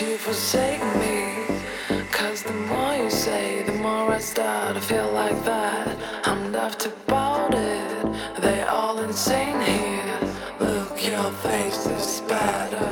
you forsake me. Cause the more you say, the more I start to feel like that. I'm daft about it, they all insane here. Look your face is better.